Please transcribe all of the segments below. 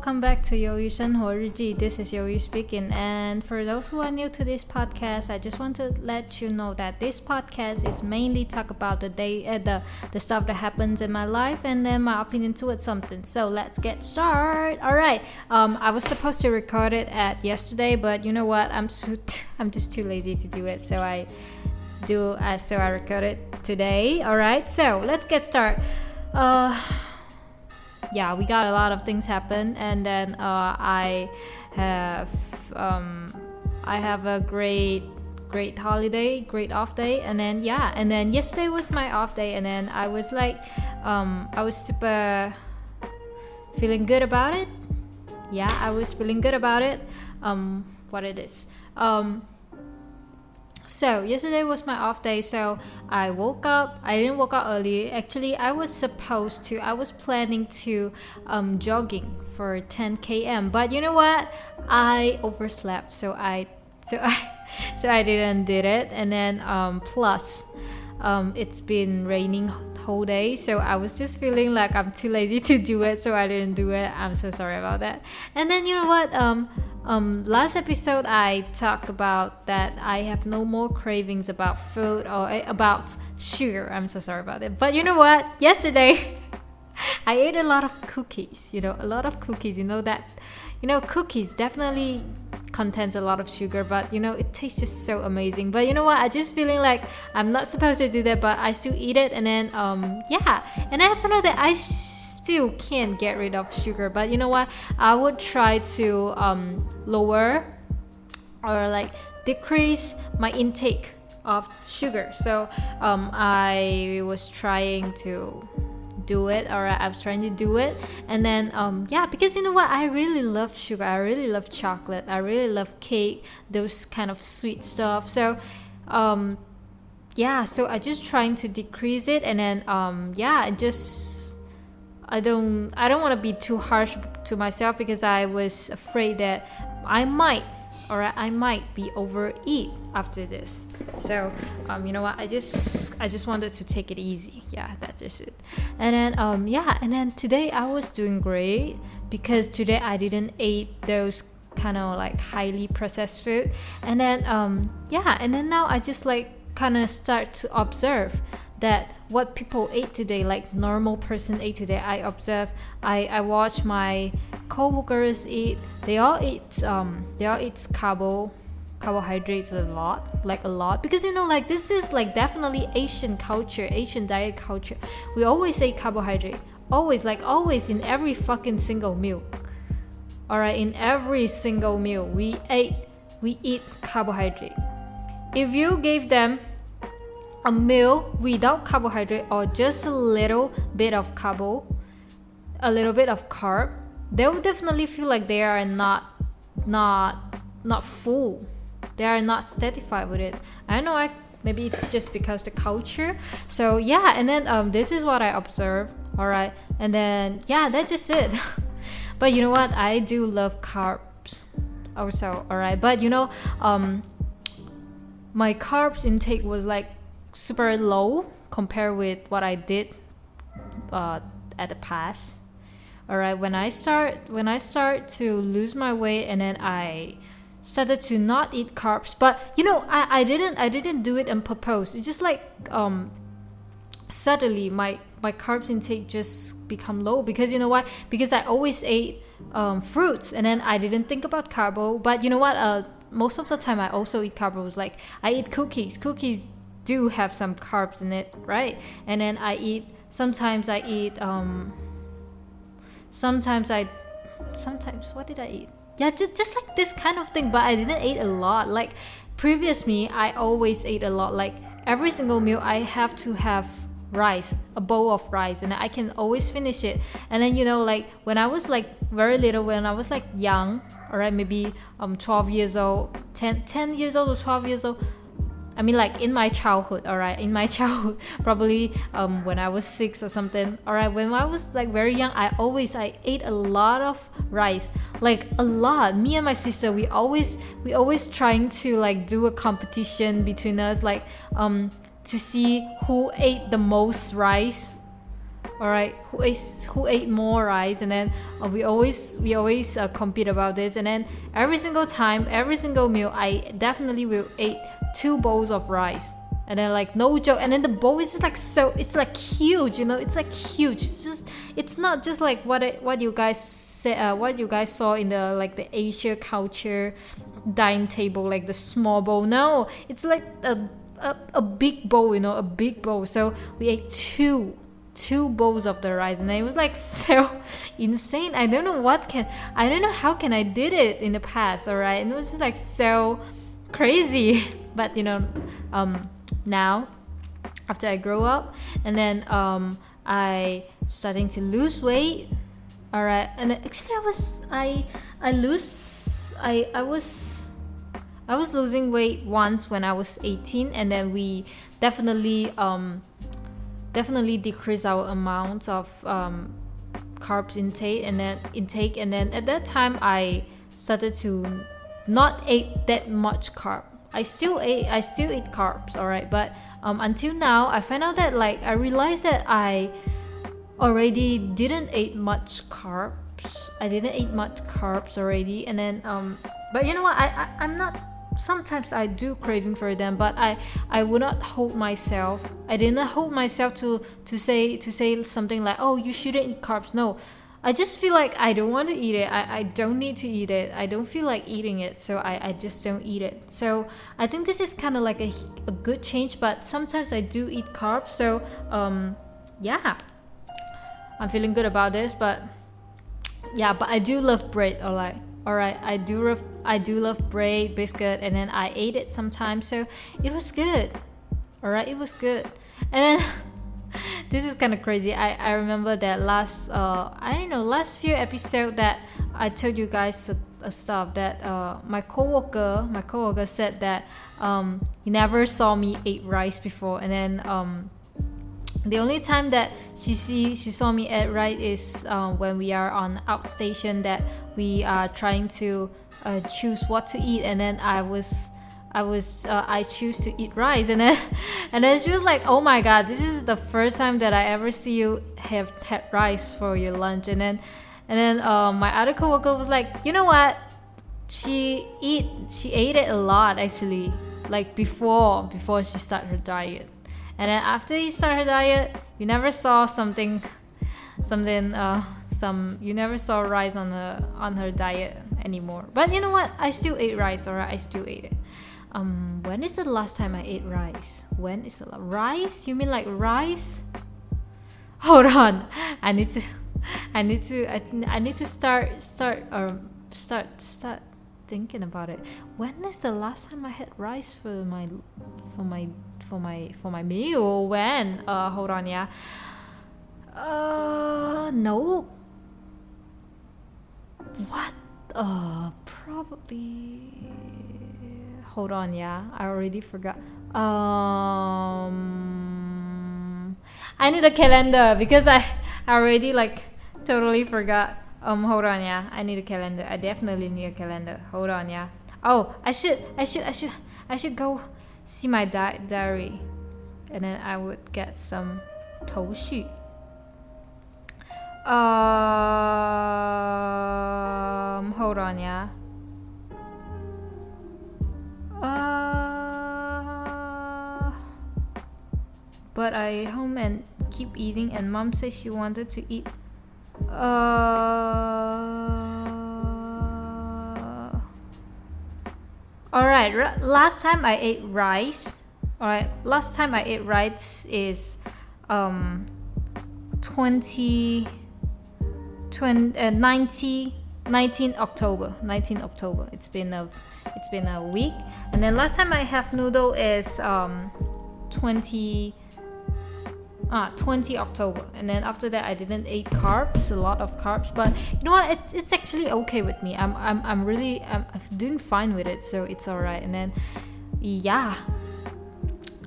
welcome back to Yoyu Shenhuo Riji. This is Yoyu speaking. And for those who are new to this podcast, I just want to let you know that this podcast is mainly talk about the day, uh, the the stuff that happens in my life, and then my opinion towards something. So let's get started. All right. Um, I was supposed to record it at yesterday, but you know what? I'm so t- I'm just too lazy to do it. So I do. Uh, so I record it today. All right. So let's get started. Uh, yeah, we got a lot of things happen, and then uh, I have um, I have a great great holiday, great off day, and then yeah, and then yesterday was my off day, and then I was like, um, I was super feeling good about it. Yeah, I was feeling good about it. Um, what it is. Um, so yesterday was my off day, so I woke up. I didn't wake up early. Actually, I was supposed to. I was planning to um, jogging for 10 km, but you know what? I overslept, so I so I so I didn't did it. And then um, plus, um, it's been raining whole day, so I was just feeling like I'm too lazy to do it, so I didn't do it. I'm so sorry about that. And then you know what? Um, um, last episode I talked about that I have no more cravings about food or eh, about sugar. I'm so sorry about it. But you know what? Yesterday I ate a lot of cookies. You know, a lot of cookies. You know that. You know, cookies definitely contains a lot of sugar, but you know it tastes just so amazing. But you know what? I just feeling like I'm not supposed to do that, but I still eat it, and then um yeah, and I found out that I. Sh- still can't get rid of sugar but you know what? I would try to um, lower or like decrease my intake of sugar. So um, i was trying to do it or i was trying to do it. And then um, yeah because you know what? I really love sugar. I really love chocolate. I really love cake those kind of sweet stuff. So um, yeah so i just trying to decrease it. And then um, yeah just I don't I don't want to be too harsh to myself because I was afraid that I might or I might be overeat after this. So um, you know what? I just I just wanted to take it easy. Yeah, that's just it. And then um, yeah, and then today I was doing great because today I didn't eat those kind of like highly processed food. And then um, yeah, and then now I just like kind of start to observe that what people ate today, like normal person ate today. I observe, I, I watch my coworkers eat. They all eat um they all eat carbo carbohydrates a lot, like a lot, because you know like this is like definitely Asian culture, Asian diet culture. We always eat carbohydrate, always like always in every fucking single meal. All right, in every single meal we ate we eat carbohydrate. If you gave them a meal without carbohydrate or just a little bit of carbo, a little bit of carb, they will definitely feel like they are not not not full. They are not satisfied with it. I know I maybe it's just because the culture. So yeah, and then um this is what I observe. Alright. And then yeah, that's just it. but you know what? I do love carbs also, alright. But you know, um my carbs intake was like super low compared with what I did uh, at the past. All right, when I start when I start to lose my weight and then I started to not eat carbs, but you know I, I didn't I didn't do it on purpose. It's just like um suddenly my my carbs intake just become low because you know what because I always ate um, fruits and then I didn't think about carbo. But you know what? Uh, most of the time I also eat carbs. Like I eat cookies. Cookies do have some carbs in it, right? And then I eat. Sometimes I eat. Um, sometimes I. Sometimes what did I eat? Yeah, just just like this kind of thing. But I didn't eat a lot. Like previous me, I always ate a lot. Like every single meal, I have to have rice, a bowl of rice, and I can always finish it. And then you know, like when I was like very little, when I was like young, all right, maybe um 12 years old, 10, 10 years old or 12 years old, I mean, like in my childhood, all right, in my childhood, probably um, when I was six or something, all right, when I was like very young, I always I ate a lot of rice, like a lot. Me and my sister, we always we always trying to like do a competition between us, like um to see who ate the most rice. all right? Who ate who ate more rice? And then uh, we always we always uh, compete about this. And then every single time every single meal i definitely will eat two bowls of rice and then like no joke and then the bowl is just like so it's like huge you know it's like huge it's just it's not just like what it, what you guys said uh, what you guys saw in the like the asia culture dining table like the small bowl no it's like a, a, a big bowl you know a big bowl so we ate two two bowls of the rice and it was like so insane i don't know what can i don't know how can i did it in the past all right and it was just like so crazy. But you know um now after i grow up and then um i starting to lose weight. All right and actually i was i i lose i i was i was losing weight once when i was 18 and then we definitely um definitely decrease our amount of um, carbs intake and then intake and then at that time I started to not ate that much carb. I still ate I still eat carbs, alright, but um, until now I find out that like I realized that I already didn't eat much carbs. I didn't eat much carbs already, and then um, but you know what? I, I I'm not sometimes I do craving for them, but I I would not hold myself. I didn't hold myself to to say to say something like, oh, you shouldn't eat carbs. No, I just feel like I don't want to eat it. I, I don't need to eat it. I don't feel like eating it, so I, I just don't eat it. So I think this is kind of like a, a good change, but sometimes I do eat carbs. So um, yeah, I'm feeling good about this, but yeah, but I do love bread. All right. All right, i do love i do love bread biscuit and then i ate it sometimes so it was good all right it was good and then this is kind of crazy. I i remember that last uh i don't know last few episode that i told you guys a, a stuff that uh my coworker my coworker said that um he never saw me eat rice before. And then um the only time that she see she saw me at right is uh, when we are on outstation that we are trying to uh, choose what to eat. And then I was I was uh, I choose to eat rice and then and then she was like oh my god this is the first time that I ever see you have had rice for your lunch and then and then uh, my other coworker was like you know what she eat she ate it a lot actually like before before she started her diet and then after you start her diet, you never saw something, something, uh, some you never saw rice on the on her diet anymore. But you know what? I still ate rice, alright. I still ate it. Um, when is the last time I ate rice? When is the la- rice? You mean like rice? Hold on, I need to, I need to, I, I need to start, start, um, start, start thinking about it. When is the last time I had rice for my, for my for my for my meal when uh hold on yeah uh no what uh probably hold on yeah i already forgot. Um i need a calendar because i I already like totally forgot. Um hold on yeah i need a calendar. I definitely need a calendar. Hold on yeah. Oh i should i should i should i should go see my di- diary. And then I would get some 头绪 um hold on yeah uh but I home and keep eating and mom said she wanted to eat uh All right, last time I ate rice. All right, last time I ate rice is um 20, 20 uh, 90, 19 October, 19 October. It's been a it's been a week. And then last time I have noodle is um 20 ah 20 october. And then after that i didn't eat carbs a lot of carbs. But you know what? It's, it's actually okay with me. I'm i'm, I'm really I'm, doing fine with it so it's all right and then yeah.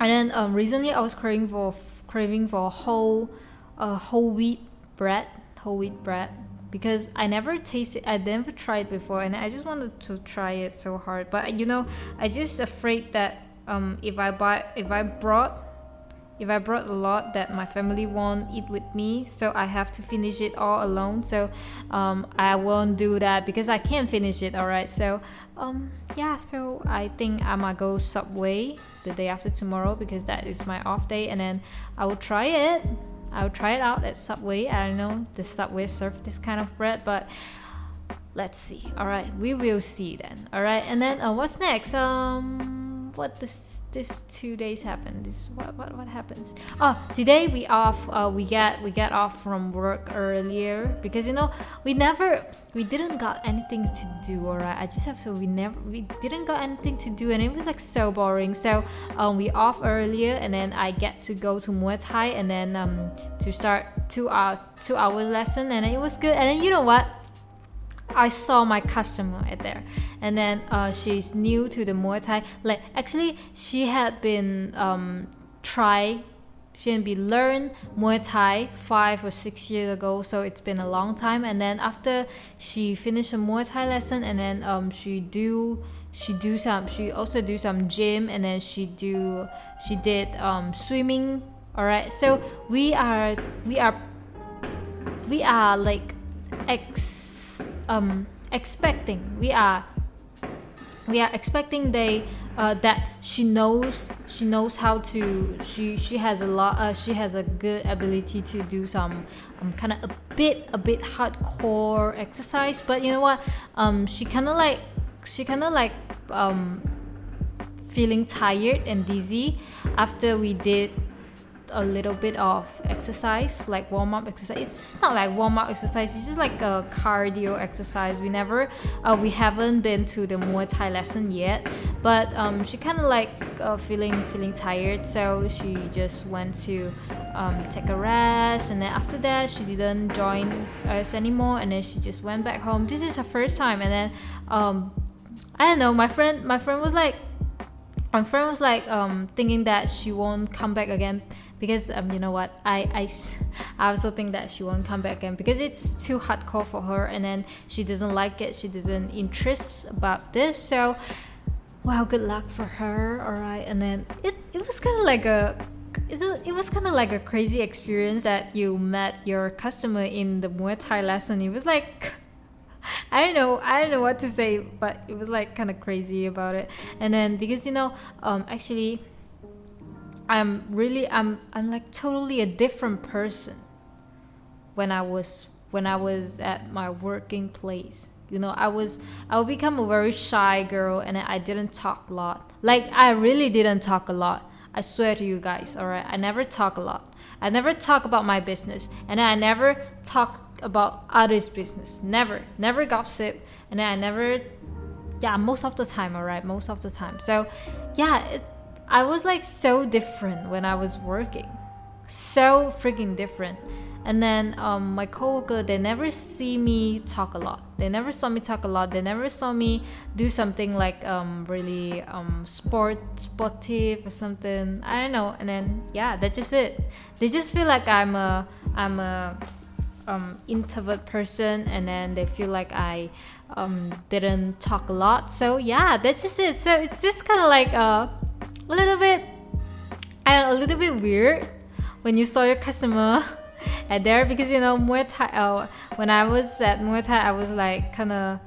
And then um recently i was craving for craving for whole uh, whole wheat bread whole wheat bread because I never tasted I never tried before and I just wanted to try it so hard but you know I just afraid that um if I buy if I brought if I brought a lot that my family won't eat with me, so I have to finish it all alone. So um, I won't do that because I can't finish it. All right. So um, yeah. So I think I might go Subway the day after tomorrow because that is my off day, and then I will try it. I'll try it out at Subway. I don't know the Subway serve this kind of bread, but let's see. All right, we will see then. All right, and then uh, what's next? Um what this this two days happened this what what, what happens. Oh today we off uh, we get we get off from work earlier because you know we never we didn't got anything to do all right i just have so we never we didn't got anything to do and it was like so boring. So um we off earlier and then i get to go to muay thai and then um to start two hour two hour lesson and it was good. And then you know what I saw my customer at there, and then uh, she's new to the Muay Thai. Like actually, she had been um, try, she had been learn Muay Thai five or six years ago. So it's been a long time. And then after she finished a Muay Thai lesson, and then um, she do she do some she also do some gym, and then she do she did um, swimming. All right, so we are we are we are like ex um, expecting. We are we are expecting they uh, that she knows she knows how to she she has a lot uh, she has a good ability to do some um, kind of a bit a bit hardcore exercise. But you know what? Um, she kind of like she kind of like um, feeling tired and dizzy after we did a little bit of exercise, like warm up exercise. It's just not like warm up exercise. It's just like a cardio exercise. We never, uh, we haven't been to the Muay Thai lesson yet, but um, she kind of like uh, feeling feeling tired, so she just went to um, take a rest, and then after that she didn't join us anymore, and then she just went back home. This is her first time, and then um, I don't know. My friend, my friend was like my friend was like um, thinking that she won't come back again because um, you know what? I, I, I also think that she won't come back again because it's too hardcore for her and then she doesn't like it she doesn't interest about this. So well good luck for her all right and then it, it was kind of like a it was kind of like a crazy experience that you met your customer in the Muay Thai lesson. It was like I don't know. I don't know what to say, but it was like kind of crazy about it. And then because you know, um, actually, I'm really I'm I'm like totally a different person when I was when I was at my working place. You know, I was I would become a very shy girl and I didn't talk a lot. Like I really didn't talk a lot. I swear to you guys, all right? I never talk a lot. I never talk about my business and I never talk about others' business. Never, never gossip, and I never, yeah, most of the time, alright, most of the time. So, yeah, it, I was like so different when I was working, so freaking different. And then um, my coworker, they never see me talk a lot. They never saw me talk a lot. They never saw me do something like um, really um, sport, sportive or something. I don't know. And then yeah, that's just it. They just feel like I'm a, I'm a um, introvert person and then they feel like I um, didn't talk a lot. So yeah, that's just it. So it's just kind of like uh, a little bit, a little bit weird when you saw your customer at there because you know Muay Thai. Uh, when I was at Muay Thai, I was like kind of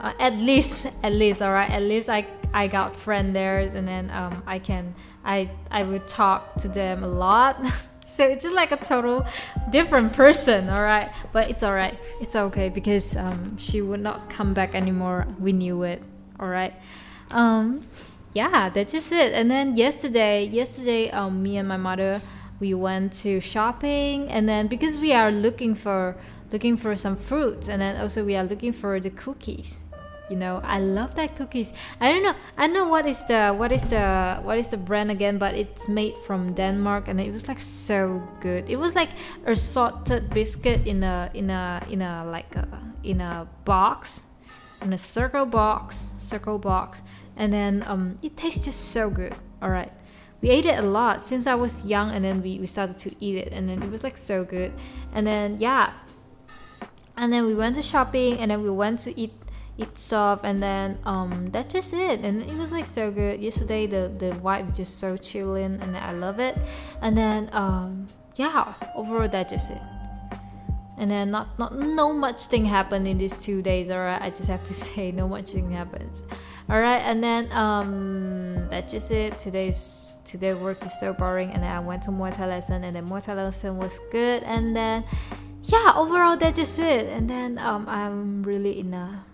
uh, at least, at least, all right, at least I I got friend there, and then um, I can I I would talk to them a lot. so it's just like a total different person all right but it's all right it's okay because um, she would not come back anymore. We knew it all right um, yeah that's just it. And then yesterday yesterday um, me and my mother we went to shopping and then because we are looking for looking for some fruits and then also we are looking for the cookies. You know i love that cookies. I don't know i don't know what is the what is the what is the brand again but it's made from denmark and it was like so good. It was like a salted biscuit in a in a in a like a in a box in a circle box circle box. And then um it tastes just so good. All right we ate it a lot. Since i was young and then we, we started to eat it and then it was like so good. And then yeah. And then we went to shopping and then we went to eat eat stuff and then um that's just it. And it was like so good. Yesterday the the vibe just so chilling and i love it. And then um yeah. Overall that's just it. And then not not no much thing happened in these two days all right i just have to say no much thing happens. All right and then um that's just it. Today's today work is so boring and then i went to muay thai lesson and then muay thai lesson was good and then yeah overall that's just it and then um i'm really in a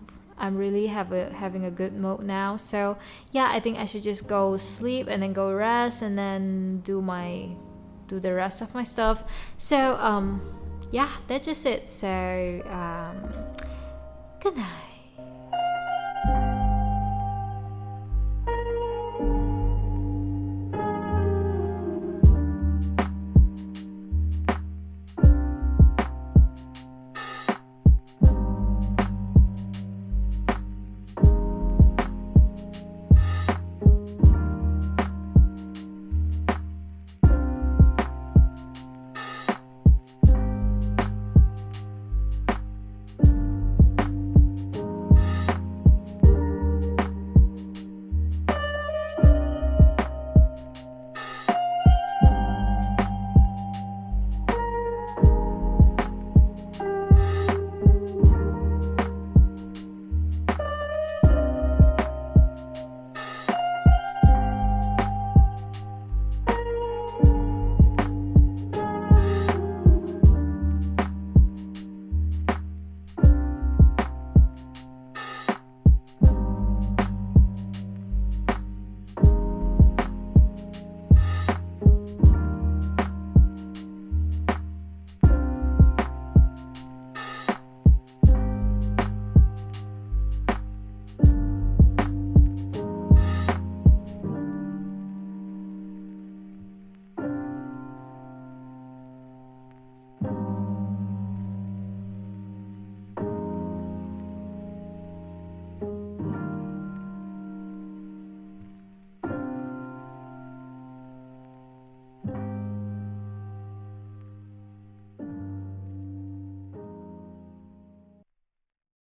I'm really have a having a good mood now. So yeah, I think I should just go sleep and then go rest and then do my do the rest of my stuff. So um yeah, that's just it. So um good night.